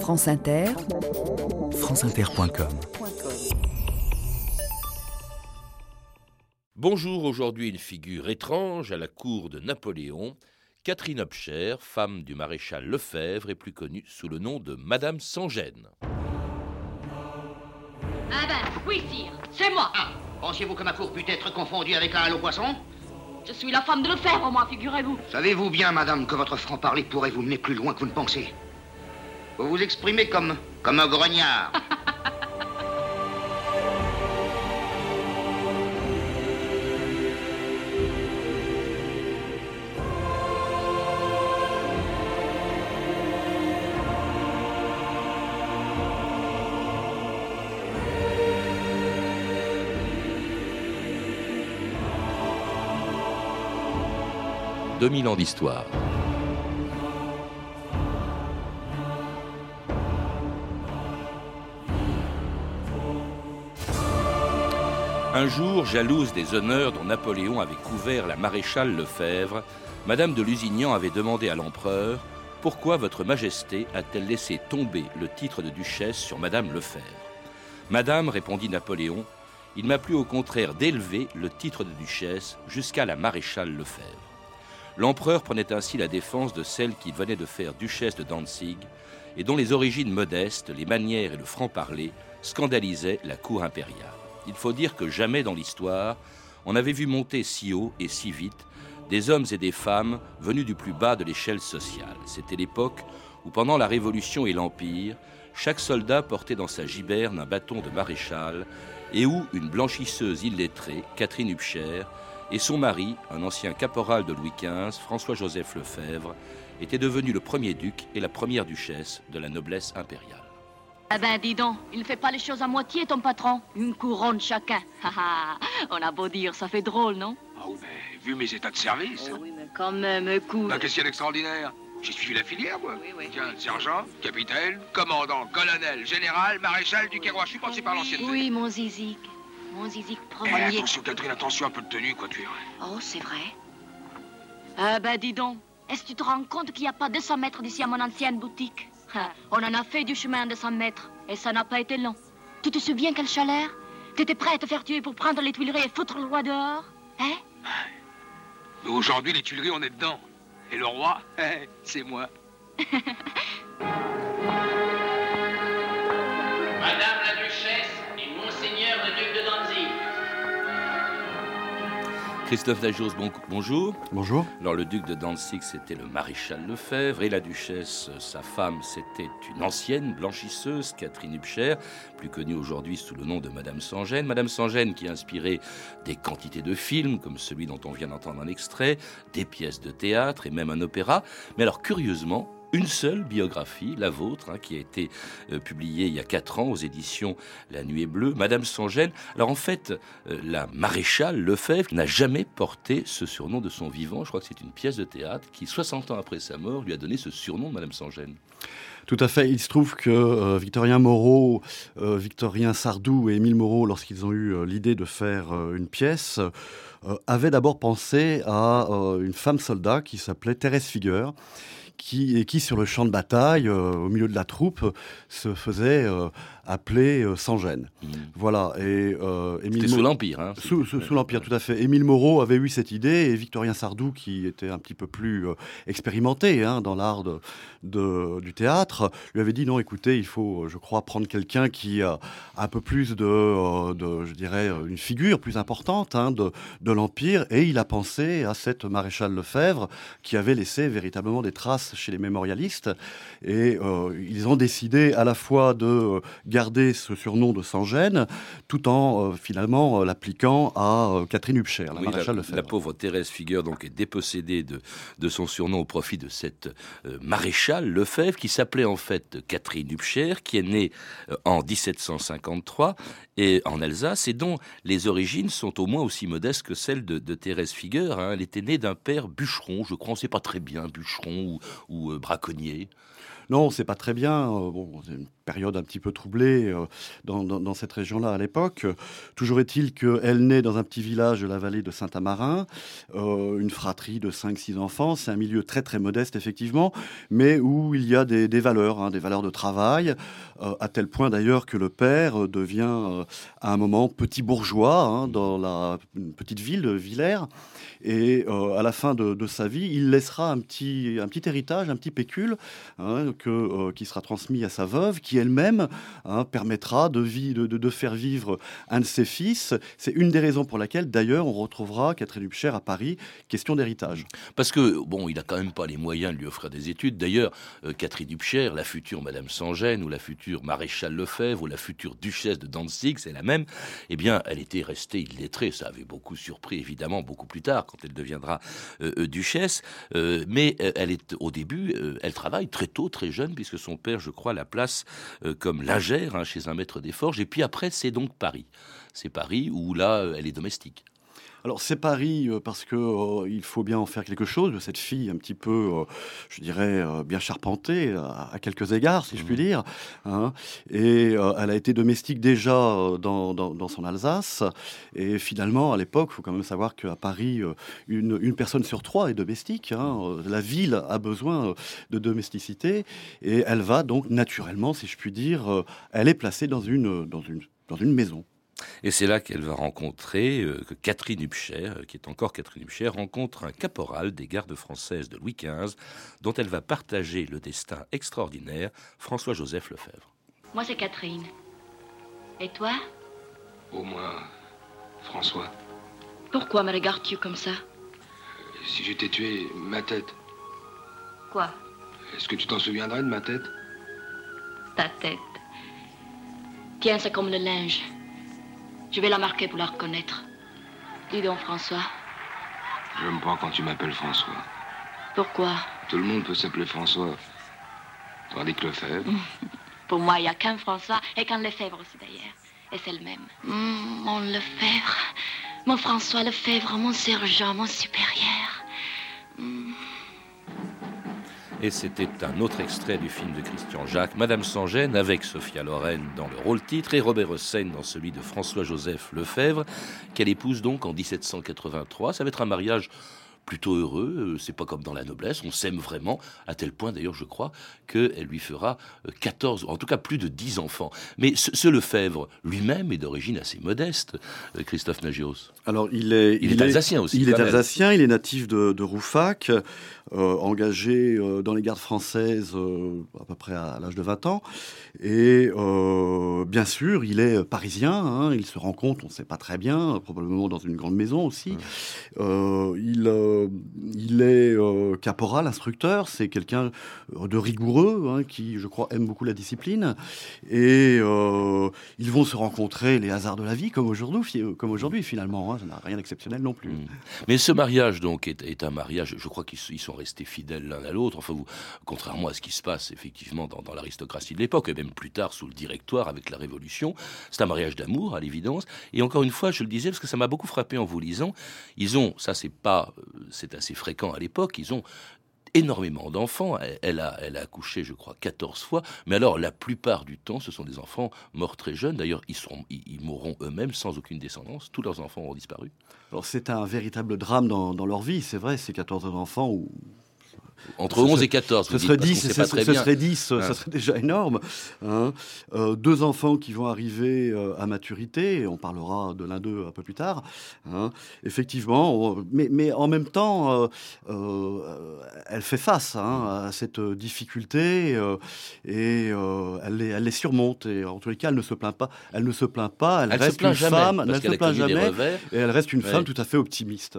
France Inter, franceinter.com Bonjour, aujourd'hui une figure étrange à la cour de Napoléon, Catherine Hopcher, femme du maréchal Lefebvre et plus connue sous le nom de Madame Sans-Gêne. Ah ben, oui, sire, c'est moi. Ah, pensiez-vous que ma cour pût être confondue avec un halo poisson? Je suis la femme de Lefebvre, moi, figurez-vous. Savez-vous bien, madame, que votre franc-parler pourrait vous mener plus loin que vous ne pensez Vous vous exprimez comme, comme un grognard. « 2000 ans d'histoire. Un jour, jalouse des honneurs dont Napoléon avait couvert la maréchale Lefebvre, Madame de Lusignan avait demandé à l'empereur Pourquoi Votre Majesté a-t-elle laissé tomber le titre de duchesse sur Madame Lefebvre? Madame, répondit Napoléon, il m'a plu au contraire d'élever le titre de duchesse jusqu'à la maréchale Lefebvre. L'empereur prenait ainsi la défense de celle qui venait de faire duchesse de Danzig et dont les origines modestes, les manières et le franc-parler scandalisaient la cour impériale. Il faut dire que jamais dans l'histoire, on avait vu monter si haut et si vite des hommes et des femmes venus du plus bas de l'échelle sociale. C'était l'époque où, pendant la Révolution et l'Empire, chaque soldat portait dans sa giberne un bâton de maréchal et où une blanchisseuse illettrée, Catherine Hubcher, et son mari, un ancien caporal de Louis XV, François-Joseph Lefebvre, était devenu le premier duc et la première duchesse de la noblesse impériale. Ah ben, dis donc, il ne fait pas les choses à moitié, ton patron. Une couronne chacun. On a beau dire, ça fait drôle, non? Ah oui, mais vu mes états de service. Oh oui, mais quand même, écoute. Bah, qu'est-ce qu'il y a d'extraordinaire? J'ai suivi la filière, moi. Oui, oui. Tiens, sergent, capitaine, commandant, colonel, général, maréchal, du roi. Je suis passé par l'ancienneté. Oui, mon zizik. Mon zizik Eh, premier. attention, Catherine, attention, un peu de tenue, quoi, tu verrais. Oh, c'est vrai. Ah ben, dis donc, est-ce que tu te rends compte qu'il n'y a pas 200 mètres d'ici à mon ancienne boutique? On en a fait du chemin de 100 mètres, et ça n'a pas été long. Tu te souviens quelle chaleur? T'étais prêt à te faire tuer pour prendre les Tuileries et foutre le roi dehors? Hein? Mais aujourd'hui, les Tuileries, on est dedans. Et le roi, c'est moi. Christophe Dajos, bon- bonjour. Bonjour. Alors le duc de Danzig, c'était le maréchal Lefebvre et la duchesse, euh, sa femme, c'était une ancienne blanchisseuse, Catherine Hubcher, plus connue aujourd'hui sous le nom de Madame Sans-Gêne. Madame Sans-Gêne qui a inspiré des quantités de films, comme celui dont on vient d'entendre un extrait, des pièces de théâtre et même un opéra. Mais alors curieusement, une seule biographie, la vôtre, hein, qui a été euh, publiée il y a quatre ans aux éditions La Nuit est bleue, Madame Sans-Gêne. Alors en fait, euh, la maréchale Lefebvre n'a jamais porté ce surnom de son vivant. Je crois que c'est une pièce de théâtre qui, 60 ans après sa mort, lui a donné ce surnom de Madame Sans-Gêne. Tout à fait. Il se trouve que euh, Victorien Moreau, Victorien Sardou et Émile Moreau, lorsqu'ils ont eu l'idée de faire une pièce, avaient d'abord pensé à une femme soldat qui s'appelait Thérèse Figueur. Qui, et qui, sur le champ de bataille, euh, au milieu de la troupe, se faisait euh, appeler euh, sans gêne. Voilà. Et Émile sous l'Empire. Hein, Sous, sous- sous l'Empire, tout à fait. Émile Moreau avait eu cette idée et Victorien Sardou, qui était un petit peu plus expérimenté hein, dans l'art de, de- du théâtre, lui avait dit non, écoutez, il faut, je crois, prendre quelqu'un qui a un peu plus de, de, je dirais, une figure plus importante hein, de, de l'Empire. Et il a pensé à cette maréchale Lefebvre qui avait laissé véritablement des traces chez les mémorialistes. Et euh, ils ont décidé à la fois de euh, garder ce surnom de Sans-Gêne, tout en euh, finalement l'appliquant à Catherine Hubcher, la Oui, maréchale la, Lefebvre. la pauvre Thérèse Figueur donc est dépossédée de, de son surnom au profit de cette maréchale Lefebvre qui s'appelait en fait Catherine Hubcher, qui est née en 1753 et en Alsace et dont les origines sont au moins aussi modestes que celles de, de Thérèse Figueur. hein. Elle était née d'un père bûcheron, je crois, on ne sait pas très bien, bûcheron ou, ou, euh, braconnier? Non, c'est pas très bien. Euh, bon, c'est une période un petit peu troublée euh, dans, dans, cette région-là à l'époque. Toujours est-il qu'elle naît dans un petit village de la vallée de Saint-Amarin, euh, une fratrie de 5-6 enfants. C'est un milieu très très modeste, effectivement, mais où il y a des, des valeurs, hein, des valeurs de travail, à tel point d'ailleurs que le père devient à un moment petit bourgeois hein, dans la petite ville de Villers. Et à la fin de, de, sa vie, il laissera un petit, un petit héritage, un petit pécule hein, euh, qui sera transmis à sa veuve, qui elle-même hein, permettra de, de, de, faire vivre un de ses fils. C'est une des raisons pour laquelle, d'ailleurs, on retrouvera Catherine Hubscher à Paris, question d'héritage. Parce que, bon, il n'a quand même pas les moyens de lui offrir des études. D'ailleurs, euh, Catherine Hubscher, la future Madame Sangène, ou la future Maréchale Lefebvre, ou la future Duchesse de Danzig, c'est la même, eh bien, elle était restée illettrée. Ça avait beaucoup surpris, évidemment, beaucoup plus tard, quand elle deviendra euh, duchesse. mais elle est, au début, elle travaille très tôt, très jeune, puisque son père, je crois, la place euh, comme lingère hein, chez un maître des forges. Et puis après, c'est donc Paris. C'est Paris où là, euh, elle est domestique. Alors c'est Paris euh, parce que euh, il faut bien en faire quelque chose de cette fille un petit peu, euh, je dirais, bien charpentée à, quelques égards, si je puis dire. Hein. Et elle a été domestique déjà dans, son Alsace. Et finalement, à l'époque, il faut quand même savoir qu'à Paris, une, personne sur trois est domestique. Hein. La ville a besoin de domesticité. Et elle va donc naturellement, si je puis dire, elle est placée dans une, dans une, dans une maison. Et c'est là qu'elle va rencontrer, euh, que Catherine Hubscher, euh, qui est encore Catherine Hubscher, rencontre un caporal des gardes françaises de Louis XV, dont elle va partager le destin extraordinaire, François-Joseph Lefebvre. Moi, c'est Catherine. Et toi? Au moins, François. Pourquoi me regardes-tu comme ça? Si j'étais tué, ma tête. Quoi? Est-ce que tu t'en souviendrais de ma tête? Ta tête. Tiens, c'est comme le linge. Je vais la marquer pour la reconnaître. Dis donc, François. J'aime pas quand tu m'appelles François. Pourquoi? Tout le monde peut s'appeler François. Tandis que Lefebvre. pour moi, il n'y a qu'un François et qu'un Lefebvre aussi, d'ailleurs. Et c'est le même. Mmh, mon Lefebvre. Mon François Lefebvre, mon sergent, mon supérieur. Mmh. Et c'était un autre extrait du film de Christian Jacques, Madame Sangène, avec Sophia Loren dans le rôle titre et Robert Hossein dans celui de François-Joseph Lefebvre, qu'elle épouse donc en 1783. Ça va être un mariage plutôt heureux. Euh, c'est pas comme dans la noblesse. On s'aime vraiment, à tel point d'ailleurs, je crois, qu'elle lui fera 14, euh, en tout cas plus de 10 enfants. Mais ce, Lefebvre lui-même est d'origine assez modeste, euh, Christophe Nagios. Alors, il est, il, est, alsacien aussi. Il est alsacien, il est natif de, de Roufac, engagé dans les gardes françaises à peu près à, l'âge de 20 ans. Et bien sûr, il est parisien. Hein. il se rend compte, on ne sait pas très bien, probablement dans une grande maison aussi. il euh, il est euh, caporal, instructeur, c'est quelqu'un euh, de rigoureux, hein, qui, je crois, aime beaucoup la discipline. Et ils vont se rencontrer, les hasards de la vie, comme aujourd'hui, finalement. Hein, ça n'a rien d'exceptionnel non plus. Mm. Mais ce mariage, donc, est, un mariage, je crois qu'ils sont restés fidèles l'un à l'autre. Enfin, contrairement à ce qui se passe, effectivement, dans l'aristocratie de l'époque, et même plus tard sous le directoire avec la Révolution, c'est un mariage d'amour, à l'évidence. Et encore une fois, je le disais, parce que ça m'a beaucoup frappé en vous lisant, ils ont, ça c'est pas c'est assez fréquent à l'époque, ils ont énormément d'enfants. Elle a, elle a accouché, je crois, 14 fois. Mais alors, la plupart du temps, ce sont des enfants morts très jeunes. D'ailleurs, ils, ils, mourront eux-mêmes sans aucune descendance. Tous leurs enfants ont disparu. Alors, c'est un véritable drame dans, dans leur vie, c'est vrai, ces 14 enfants entre 11 et 14. Ce serait 10, ce, serait 10 ça serait déjà énorme. Hein. Euh, deux enfants qui vont arriver euh, à maturité, et on parlera de l'un d'eux un peu plus tard. Hein. Effectivement, mais, mais, en même temps, euh, elle fait face hein, à cette difficulté et elle les, elle, les, surmonte. Et en tous les cas, elle ne se plaint pas. Elle ne se plaint pas. Elle, reste une femme. Elle ne se plaint jamais. Et elle reste une femme tout à fait optimiste.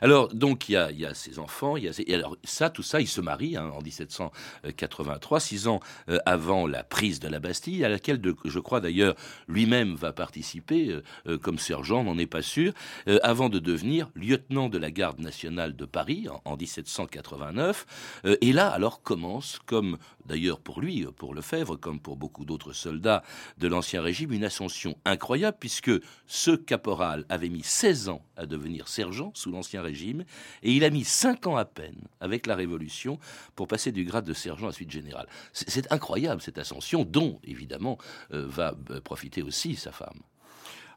Alors, donc, il y a, y a, ces enfants. Y a et alors, ça, tout ça, il se marie hein, en 1783, six ans euh, avant la prise de la Bastille, à laquelle, je crois d'ailleurs, lui-même va participer euh, euh, comme sergent, n'en est pas sûr, avant de devenir lieutenant de la garde nationale de Paris en, 1789. et là, alors commence, comme d'ailleurs pour lui, pour Lefebvre, comme pour beaucoup d'autres soldats de l'Ancien Régime, une ascension incroyable, puisque ce caporal avait mis 16 ans à devenir sergent sous l'Ancien Régime, et il a mis 5 ans à peine, avec la Révolution, Pour passer du grade de sergent à suite général. C'est incroyable cette ascension dont, évidemment, euh, va euh, profiter aussi sa femme.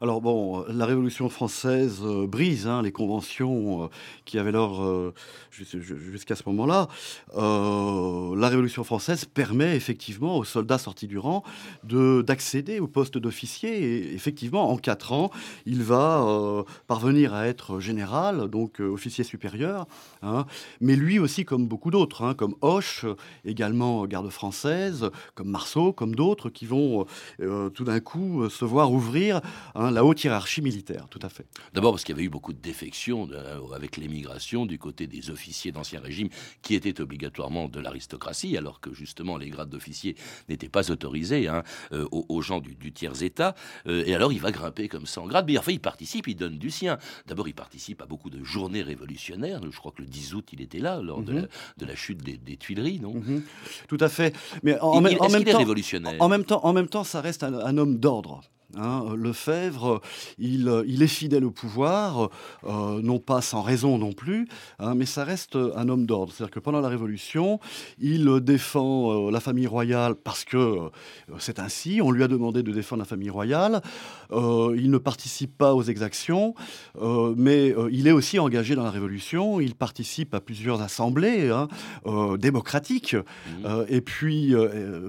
Alors bon, la Révolution française euh, brise hein, les conventions euh, qui avaient euh, jusqu'à ce moment-là. la Révolution française permet effectivement aux soldats sortis du rang d'accéder au poste d'officier et effectivement en quatre ans, il va parvenir à être général, donc officier supérieur. Hein. mais lui aussi, comme beaucoup d'autres, hein, comme Hoche, également garde française, comme Marceau, comme d'autres, qui vont tout d'un coup se voir ouvrir la haute hiérarchie militaire, tout à fait. D'abord parce qu'il y avait eu beaucoup de défections euh, avec l'émigration du côté des officiers d'Ancien Régime qui étaient obligatoirement de l'aristocratie, alors que justement les grades d'officiers n'étaient pas autorisés hein, euh, aux, gens du, tiers-état. Euh, et alors il va grimper comme ça en grade. Mais enfin, il participe, il donne du sien. D'abord, il participe à beaucoup de journées révolutionnaires. Je crois que le 10 août, il était là lors de, mhm. la, chute des, Tuileries, non mhm. Tout à fait. Mais en, même, temps, révolutionnaire? en même temps, en même temps, ça reste un homme d'ordre. Hein, Lefebvre, il, il, est fidèle au pouvoir, euh, non pas sans raison non plus, hein, mais ça reste un homme d'ordre. C'est-à-dire que pendant la Révolution, il défend euh, la famille royale parce que euh, c'est ainsi. On lui a demandé de défendre la famille royale. il ne participe pas aux exactions, mais il est aussi engagé dans la Révolution. Il participe à plusieurs assemblées hein, démocratiques. Mmh. et puis,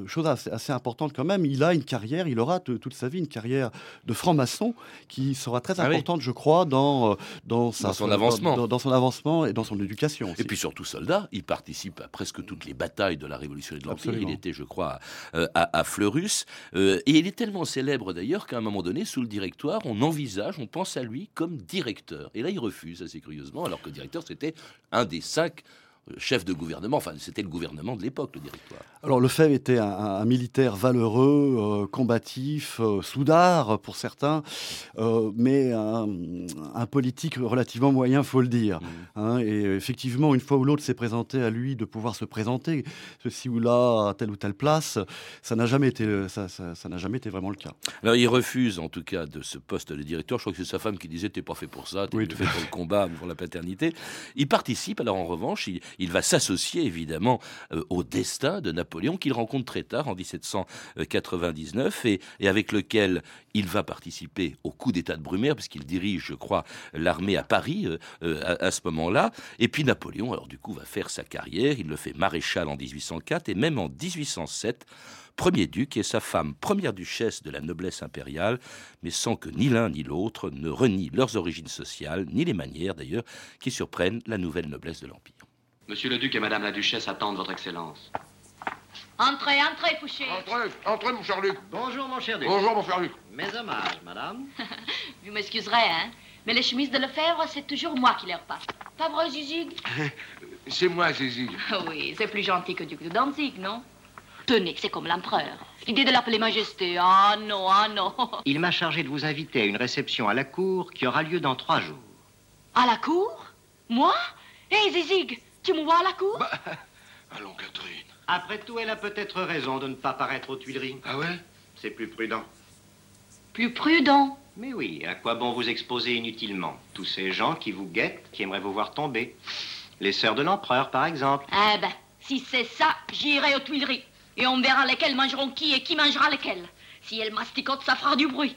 chose assez, assez, importante quand même, il a une carrière, il aura toute sa vie une carrière de franc-maçon qui sera très ah importante, je crois, dans, euh, dans, son avancement. Dans, son avancement et dans son éducation. Et puis surtout soldat, il participe à presque toutes les batailles de la Révolution et de l'Empire. Il était, je crois, euh, à, Fleurus. Euh, et il est tellement célèbre d'ailleurs qu'à un moment donné, sous le directoire, on envisage, on pense à lui comme directeur. Et là, il refuse assez curieusement, alors que directeur, c'était un des cinq chef de gouvernement. Enfin, c'était le gouvernement de l'époque, le directoire. Alors, Lefebvre était un, militaire valeureux, euh, combatif, euh, soudard pour certains, euh, mais un, politique relativement moyen, faut le dire. Mmh. Hein. et effectivement, une fois ou l'autre, s'est présenté à lui de pouvoir se présenter, ceci ou là, à telle ou telle place. Ça n'a jamais été, ça, n'a jamais été vraiment le cas. Alors, il refuse, en tout cas, de ce poste de directeur. Je crois que c'est sa femme qui disait, t'es pas fait pour ça, t'es fait pour le combat, pour la paternité. Il participe. Alors, en revanche, il, il va s'associer évidemment euh, au destin de Napoléon qu'il rencontre très tard en 1799 et, avec lequel il va participer au coup d'État de Brumaire puisqu'il dirige, je crois, l'armée à Paris euh, euh, à, ce moment-là. Et puis Napoléon, alors du coup, va faire sa carrière. Il le fait maréchal en 1804 et même en 1807 premier duc et sa femme première duchesse de la noblesse impériale, mais sans que ni l'un ni l'autre ne renient leurs origines sociales, ni les manières d'ailleurs, qui surprennent la nouvelle noblesse de l'Empire. Monsieur le duc et madame la duchesse attendent votre excellence. Entrez, entrez, Fouché. Entrez, entrez, mon cher Luc. Bonjour, mon cher duc. Bonjour, mon cher Luc. Mes hommages, madame. Vous m'excuserez, hein, mais les chemises de Lefebvre, c'est toujours moi qui les repasse. Pas vrai, Zizig? C'est moi, Zizig. oui, c'est plus gentil que duc de Danzig, non? Tenez, c'est comme l'empereur. L'idée de l'appeler Majesté, ah non, ah non. Il m'a chargé de vous inviter à une réception à la cour qui aura lieu dans trois jours. À la cour? Moi? Hé, hey, Zizig, tu me vois à la cour bah, Allons, Catherine. Après tout, elle a peut-être raison de ne pas paraître aux Tuileries. Ah ouais? C'est plus prudent. Plus prudent Mais oui, à quoi bon vous exposer inutilement? Tous ces gens qui vous guettent, qui aimeraient vous voir tomber. Les sœurs de l'empereur, par exemple. Eh ben, si c'est ça, j'irai aux Tuileries. Et on verra lesquelles mangeront qui et qui mangera lesquelles. Si elles masticotent, ça fera du bruit.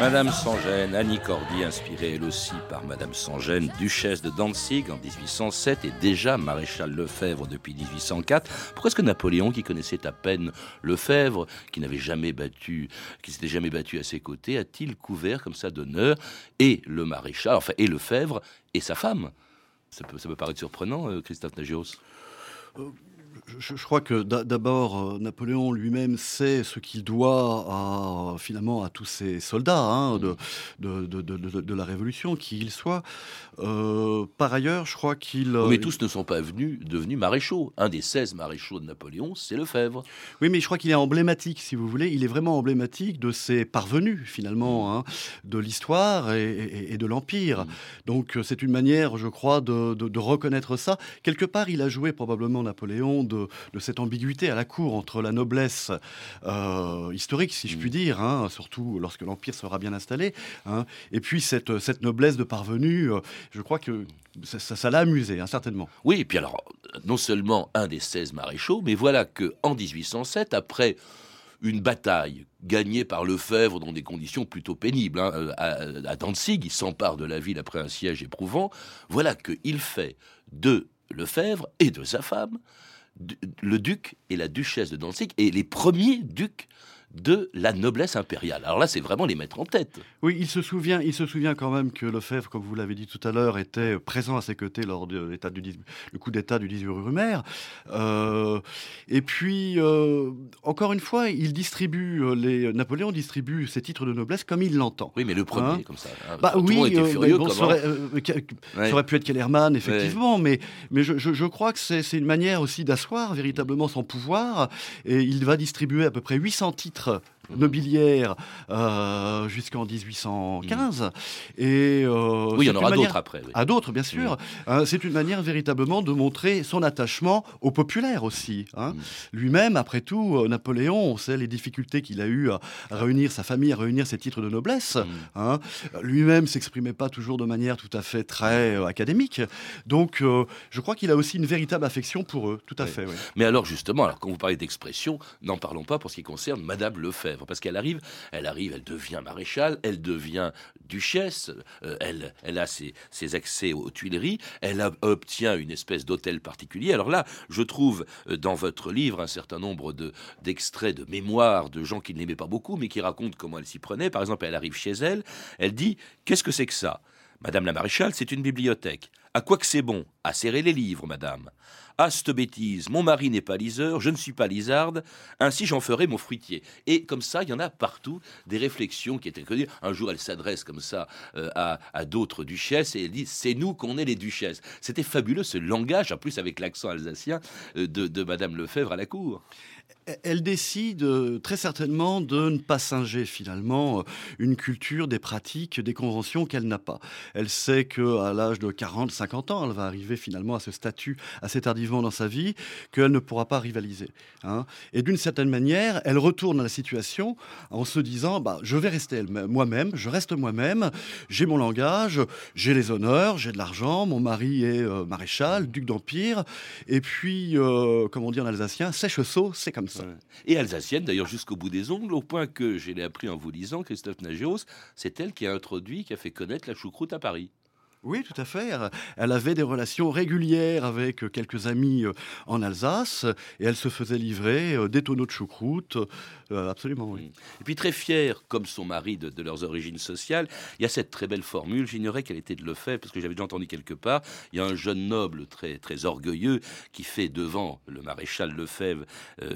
Madame Sangène, Annie Cordy, inspirée elle aussi par Madame Sangène, duchesse de Danzig en 1807 et déjà maréchal Lefebvre depuis 1804. Pourquoi est-ce que Napoléon, qui connaissait à peine Lefebvre, qui n'avait jamais battu, qui s'était jamais battu à ses côtés, a-t-il couvert comme ça d'honneur et le maréchal, enfin et Lefebvre et sa femme? Ça peut, ça peut paraître surprenant, euh, Christophe Nagios. Je, crois que d'abord, euh, Napoléon lui-même sait ce qu'il doit à, finalement à tous ces soldats hein, de, de, de, la Révolution, qui ils soient. Euh, par ailleurs, je crois qu'il... Euh, mais tous ne sont pas venus, devenus maréchaux. Un des 16 maréchaux de Napoléon, c'est Lefebvre. Oui, mais je crois qu'il est emblématique, si vous voulez. Il est vraiment emblématique de ses parvenus, finalement, hein, de l'histoire et, de l'Empire. Mm. Donc c'est une manière, je crois, de reconnaître ça. Quelque part, il a joué probablement Napoléon de de, cette ambiguïté à la cour entre la noblesse euh, historique, si je puis mm. dire, hein, surtout lorsque l'Empire sera bien installé, hein, et puis cette, cette noblesse de parvenus, euh, je crois que ça l'a amusé, hein, certainement. Oui, et puis alors, non seulement un des 16 maréchaux, mais voilà que en 1807, après une bataille gagnée par Lefebvre dans des conditions plutôt pénibles. Euh, à, à, Danzig, il s'empare de la ville après un siège éprouvant. Voilà qu'il fait de Lefebvre et de sa femme le duc et la duchesse de Danzig et les premiers ducs de la noblesse impériale. Alors là, c'est vraiment les mettre en tête. Oui, il se souvient, il se souvient quand même que Lefebvre, comme vous l'avez dit tout à l'heure, était présent à ses côtés lors de l'état du, le coup d'État du 18 rue Rumer. Euh, et puis, euh, encore une fois, il distribue euh, les Napoléon distribue ses titres de noblesse comme il l'entend. Oui, mais le premier, hein comme ça. Hein. bah oui, furieux, ça, aurait, pu être Kellerman, effectivement, mais mais je, je, je crois que c'est une manière aussi d'asseoir véritablement son pouvoir. Et il va distribuer à peu près 800 titres être nobiliaire euh, jusqu'en 1815. Et, euh, oui, il y en aura d'autres après. À d'autres, bien sûr. Euh, c'est une manière véritablement de montrer son attachement au populaire aussi. Hein. Lui-même, après tout, Napoléon, on sait les difficultés qu'il a eues à, réunir sa famille, à réunir ses titres de noblesse. Hein. Lui-même s'exprimait pas toujours de manière tout à fait très académique. Donc, je crois qu'il a aussi une véritable affection pour eux, tout à fait. Mais alors, justement, alors, quand vous parlez d'expression, n'en parlons pas pour ce qui concerne Madame Lefebvre, parce qu'elle arrive, elle arrive, elle devient maréchale, elle devient duchesse, euh, elle, a ses, accès aux Tuileries, elle obtient une espèce d'hôtel particulier. Alors là, je trouve euh, dans votre livre un certain nombre de, d'extraits de mémoires de gens qui ne l'aimaient pas beaucoup, mais qui racontent comment elle s'y prenait. Par exemple, elle arrive chez elle, elle dit Qu'est-ce que c'est que ça? Madame la maréchale, c'est une bibliothèque. À quoi que c'est bon À serrer les livres, madame. Ah, cette bêtise, mon mari n'est pas liseur, je ne suis pas lisarde, ainsi j'en ferai mon fruitier. Et comme ça, il y en a partout des réflexions qui étaient connues. Un jour, elle s'adresse comme ça euh, à, d'autres duchesses et elle dit C'est nous qu'on est les duchesses. C'était fabuleux ce langage, en plus avec l'accent alsacien euh, de, de Madame Lefebvre à la cour elle décide euh, très certainement de ne pas singer finalement euh, une culture, des pratiques, des conventions qu'elle n'a pas. Elle sait que à l'âge de 40, 50 ans, elle va arriver finalement à ce statut assez tardivement dans sa vie qu'elle ne pourra pas rivaliser. Hein. Et d'une certaine manière, elle retourne à la situation en se disant bah, je vais rester moi-même, je reste moi-même, j'ai mon langage, j'ai les honneurs, j'ai de l'argent, mon mari est euh, maréchal, duc d'Empire, et puis, comme on dit en alsacien, sèche-saut, c'est Et alsacienne, d'ailleurs, jusqu'au bout des ongles, au point que, je l'ai appris en vous lisant, Christophe Nagios, c'est elle qui a introduit, qui a fait connaître la choucroute à Paris. Oui, tout à fait. Elle avait des relations régulières avec quelques amis euh, en Alsace et elle se faisait livrer euh, des tonneaux de choucroute. Euh, absolument, oui. Et puis très fière, comme son mari, de, leurs origines sociales, il y a cette très belle formule. J'ignorais qu'elle était de le faire parce que j'avais déjà entendu quelque part. Il y a un jeune noble très, très orgueilleux qui fait devant le maréchal Lefebvre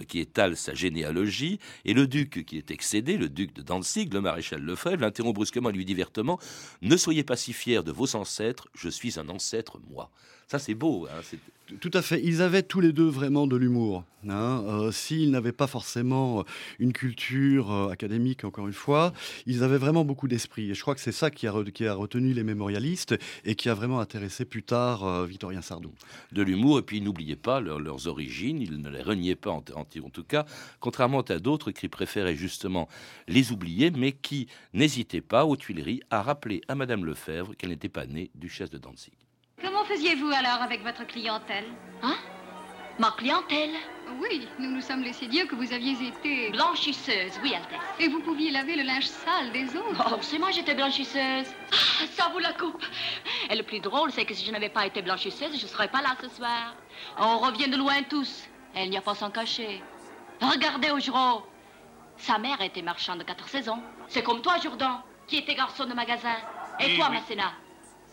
qui étale sa généalogie et le duc qui est excédé, le duc de Danzig, le maréchal Lefebvre, l'interrompt brusquement et lui dit vertement Ne soyez pas si fiers de vos ancêtres je suis un ancêtre, moi. Ça, c'est beau. Hein, tout à fait. Ils avaient tous les deux vraiment de l'humour. Hein. Euh, s'ils n'avaient pas forcément euh, une culture euh, académique, encore une fois, ils avaient vraiment beaucoup d'esprit. Et je crois que c'est ça qui a, retenu les mémorialistes et qui a vraiment intéressé plus tard Victorien Sardou. De l'humour, et puis n'oubliez pas leurs origines, ils ne les reniaient pas en, en, en tout cas, contrairement à d'autres qui préféraient justement les oublier, mais qui n'hésitaient pas aux Tuileries à rappeler à Madame Lefebvre qu'elle n'était pas née duchesse de Danzig. Faisiez-vous alors avec votre clientèle Hein? Ma clientèle? Oui, nous nous sommes laissé dire que vous aviez été... Blanchisseuse, oui, Altesse. Et vous pouviez laver le linge sale des autres. Oh, c'est moi, j'étais blanchisseuse. Ah, ça vous la coupe. Et le plus drôle, c'est que si je n'avais pas été blanchisseuse, je ne serais pas là ce soir. On revient de loin tous. Elle n'y a pas s'en cacher. Regardez Augereau. Sa mère était marchande de quatre saisons. C'est comme toi, Jourdan, qui était garçon de magasin. Et Oui, toi, oui. Masséna?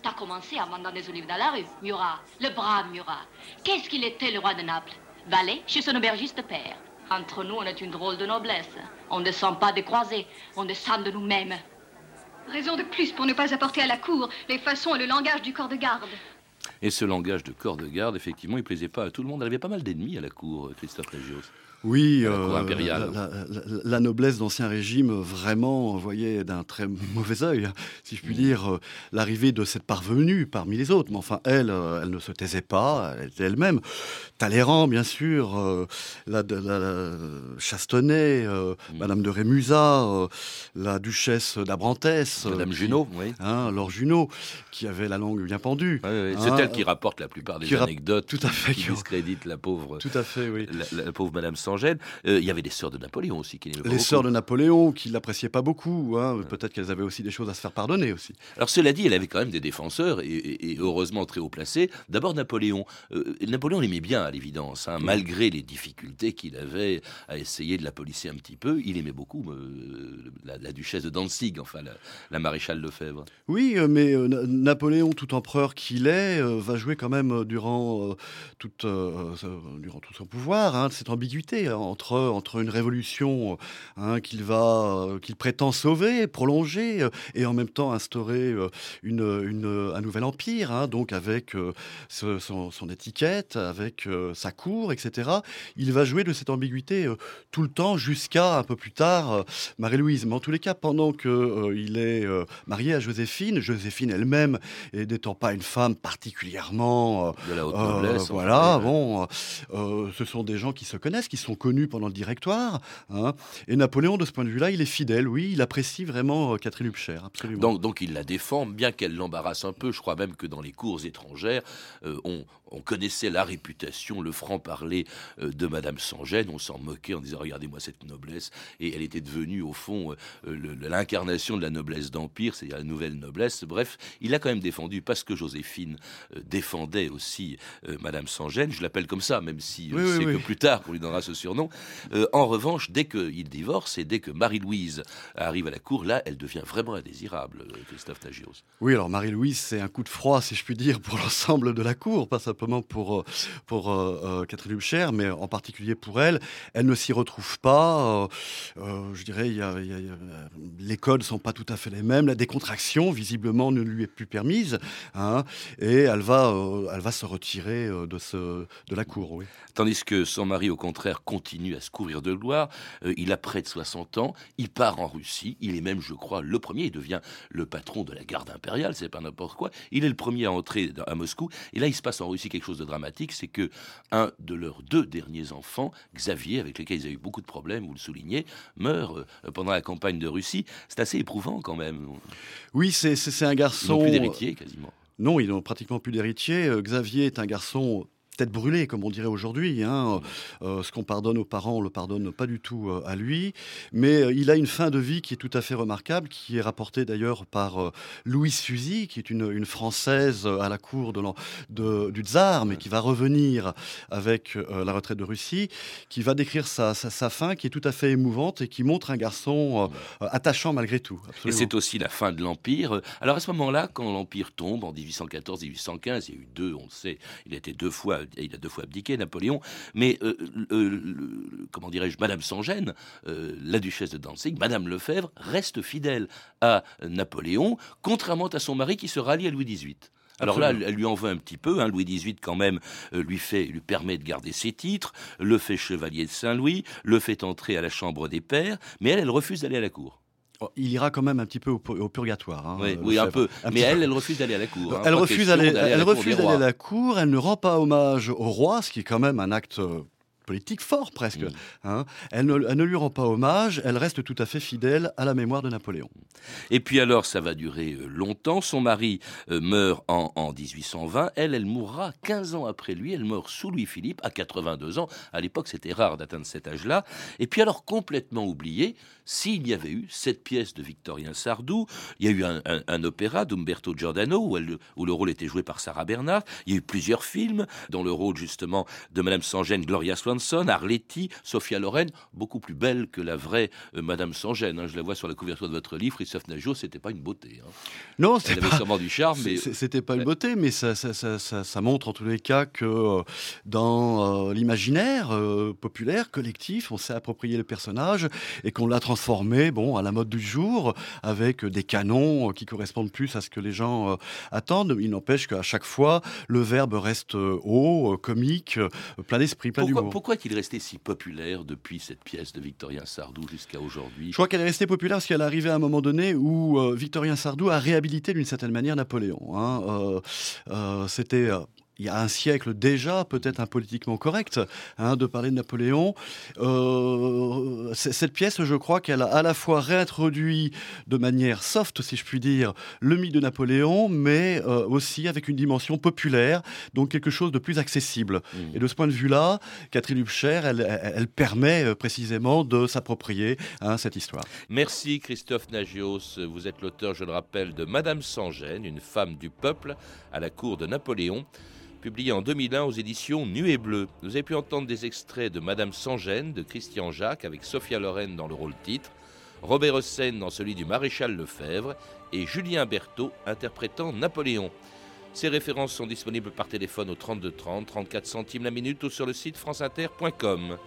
T'as commencé à vendre des olives dans la rue. Murat, le brave Murat. Qu'est-ce qu'il était, le roi de Naples? Valet chez son aubergiste père. Entre nous, on est une drôle de noblesse. On ne descend pas des croisés, on descend de nous-mêmes. Raison de plus pour ne pas apporter à la cour les façons et le langage du corps de garde. Et ce langage de corps de garde, effectivement, il plaisait pas à tout le monde. Elle avait pas mal d'ennemis à la cour, euh, Christophe Légios. Oui, la euh, impériale. la, la- la- la noblesse d'Ancien Régime vraiment voyait d'un très mauvais œil, hein, si je puis dire, euh, l'arrivée de cette parvenue parmi les autres. Mais enfin, elle, elle ne se taisait pas, elle était elle-même. Talleyrand, bien sûr, euh, la, Chastonnet, euh, Madame de Rémusat, la duchesse d'Abrantès. Madame Junot, oui. hein, Laure Junot, qui avait la langue bien pendue. Ouais, ouais, C'est Hein, elle qui rapporte la plupart des qui anecdotes tout à fait, qui qui- discréditent la pauvre, Tout à fait, oui. la, la pauvre Madame Sangène. Euh, Il y avait des sœurs de Napoléon aussi qui Les sœurs de Napoléon, qui l'appréciaient pas beaucoup. hein, Peut-être qu'elles avaient aussi des choses à se faire pardonner aussi. Alors cela dit, elle avait quand même des défenseurs et, et- et heureusement très haut placés. D'abord Napoléon. Euh, Napoléon l'aimait bien à l'évidence, hein, malgré les difficultés qu'il avait à essayer de la polisser un petit peu. Il aimait beaucoup euh, la, la duchesse de Danzig, enfin la, la maréchale Lefebvre. Oui, mais Na- Napoléon, tout empereur qu'il est, euh, va jouer quand même euh, durant, euh, toute, durant tout son pouvoir hein, cette ambiguïté entre, entre une révolution hein, qu'il va, qu'il prétend sauver, prolonger, et en même temps instaurer une, une- un nouvel empire, hein, donc avec son, étiquette, avec sa cour, etc. Il va jouer de cette ambiguïté tout le temps jusqu'à un peu plus tard Marie-Louise. Mais en tous les cas, pendant euh, il est marié à Joséphine, Joséphine elle-même n'étant pas une femme particulièrement De la haute euh, noblesse, enfin, voilà, bon, euh, ce sont des gens qui se connaissent, qui sont connus pendant le directoire. hein. et Napoléon, de ce point de vue-là, il est fidèle. Oui, il apprécie vraiment euh, Catherine Hubscher, absolument. Donc, donc il la défend, bien qu'elle l'embarrasse un peu. Je crois même que dans les cours étrangères, euh, on, on connaissait la réputation, le franc-parler euh, de Madame Sangène. On s'en moquait en disant Regardez-moi cette noblesse. Et elle était devenue, au fond, euh, l'incarnation de la noblesse d'Empire, c'est-à-dire la nouvelle noblesse. Bref, il a quand même défendu, parce que Joséphine euh, défendait aussi Madame Sangène. Je l'appelle comme ça, même si Oui, c'est oui. que plus tard qu'on lui donnera ce surnom. En revanche, dès qu'il divorce et dès que Marie-Louise arrive à la cour, là, elle devient vraiment indésirable, Christophe Tagios. Oui, alors Marie-Louise, c'est un coup de froid, si je puis dire, pour l'ensemble de la cour, pas pour, euh, pour euh, euh, Catherine Hubscher, mais en particulier pour elle. Elle ne s'y retrouve pas. je dirais, les codes sont pas tout à fait les mêmes. La décontraction, visiblement, ne lui est plus permise. hein, et elle va, elle va se retirer de, ce, de la cour. Tandis que son mari, au contraire, continue à se couvrir de gloire. Il a près de 60 ans, il part en Russie, il est même, je crois, le premier, il devient le patron de la garde impériale, c'est pas n'importe quoi. Il est le premier à entrer à Moscou. Et là, il se passe en Russie quelque chose de dramatique, c'est que un de leurs deux derniers enfants, Xavier, avec lequel ils ont eu beaucoup de problèmes, vous le soulignez, meurt euh, pendant la campagne de Russie. C'est assez éprouvant quand même. Oui, c'est un Ils garçon. n'ont plus d'héritier quasiment. Non, ils n'ont pratiquement plus d'héritier. Euh, Xavier est un garçon tête brûlée, comme on dirait aujourd'hui. hein. Euh, ce qu'on pardonne aux parents, on le pardonne pas du tout euh, à lui. Mais euh, il a une fin de vie qui est tout à fait remarquable, qui est rapportée d'ailleurs par Louise Suzy, qui est une, une Française à la cour de de- du tsar, mais qui va revenir avec la retraite de Russie, qui va décrire sa, sa- sa fin, qui est tout à fait émouvante et qui montre un garçon attachant malgré tout. Et c'est aussi la fin de l'Empire. Alors à ce moment-là, quand l'Empire tombe en 1814-1815, il y a eu deux, on le sait, il a été deux fois, il a deux fois abdiqué, Napoléon. Mais euh, euh, comment dirais-je, Madame Sangène, euh, la duchesse de Danzig, Madame Lefebvre, reste fidèle à Napoléon, contrairement à son mari qui se rallie à Louis XVIII. Alors là, elle, elle lui en veut un petit peu. Hein. Louis XVIII, quand même, euh, lui fait, lui permet de garder ses titres, le fait chevalier de Saint-Louis, le fait entrer à la chambre des pairs, mais elle, elle refuse d'aller à la cour. Oh, Il ira quand même un petit peu au, pu- au purgatoire. hein, Oui, euh, oui, un peu. Un Mais elle, peu. elle refuse d'aller à la cour. hein. Elle refuse d'aller, à la cour refuse des d'aller à rois. la cour, elle ne rend pas hommage au roi, ce qui est quand même un acte euh, politique fort presque. Hein. Elle, ne, elle ne lui rend pas hommage, elle reste tout à fait fidèle à la mémoire de Napoléon. Et puis alors, ça va durer euh, longtemps. Son mari meurt en, en 1820. Elle, elle mourra 15 ans après lui. Elle meurt sous Louis-Philippe à 82 ans. À l'époque, c'était rare d'atteindre cet âge-là. Et puis alors, complètement oublié, s'il y avait eu cette pièce de Victorien Sardou, il y a eu un, un- un opéra d'Umberto Giordano où, elle- où le rôle était joué par Sarah Bernhardt. Il y a eu plusieurs films dont le rôle justement de Madame Sans-Gêne, Gloria Swanson, Arletty, Sophia Loren, beaucoup plus belle que la vraie euh, Madame Sans-Gêne. hein. Je la vois sur la couverture de votre livre, Christophe Najot, c'était pas une beauté. hein. Non, Elle avait sûrement du charme, mais C'était pas une beauté, mais ça, ça, ça- ça- ça montre en tous les cas que euh, dans euh, l'imaginaire euh, populaire, collectif, on s'est approprié le personnage et qu'on l'a transformé bon, à la mode du jour avec des canons euh, qui correspondent plus à ce que les gens euh, attendent. Il n'empêche qu'à chaque fois, le verbe reste euh, haut, comique, plein d'esprit, plein pourquoi, d'humour. pourquoi est-il resté si populaire depuis cette pièce de Victorien Sardou jusqu'à aujourd'hui? Je crois qu'elle est restée populaire parce qu'elle est arrivée à un moment donné où Victorien Sardou a réhabilité d'une certaine manière Napoléon. hein. Euh, euh, C'était il y a un siècle déjà, peut-être impolitiquement correct, hein, de parler de Napoléon. Euh, cette pièce, je crois qu'elle a à la fois réintroduit de manière soft, si je puis dire, le mythe de Napoléon, mais euh, aussi avec une dimension populaire, donc quelque chose de plus accessible. Et de ce point de vue-là, Catherine Hubscher, elle, permet euh, précisément de s'approprier hein, cette histoire. Merci Christophe Nagios. Vous êtes l'auteur, je le rappelle, de Madame Sans-Gêne, une femme du peuple à la cour de Napoléon, publié en 2001 aux éditions Nuée Bleue. Vous avez pu entendre des extraits de Madame Sans-Gêne de Christian Jacques avec Sophia Loren dans le rôle titre, Robert Hossein dans celui du maréchal Lefebvre et Julien Berthaud interprétant Napoléon. Ces références sont disponibles par téléphone au 32 30, 34 centimes la minute ou sur le site franceinter.com.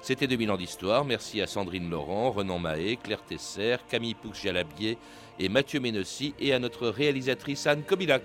C'était 2000 ans d'histoire. Merci à Sandrine Laurent, Renan Mahé, Claire Tesser, Camille Poux-Jalabier et Mathieu Ménossi et à notre réalisatrice Anne Kobilac.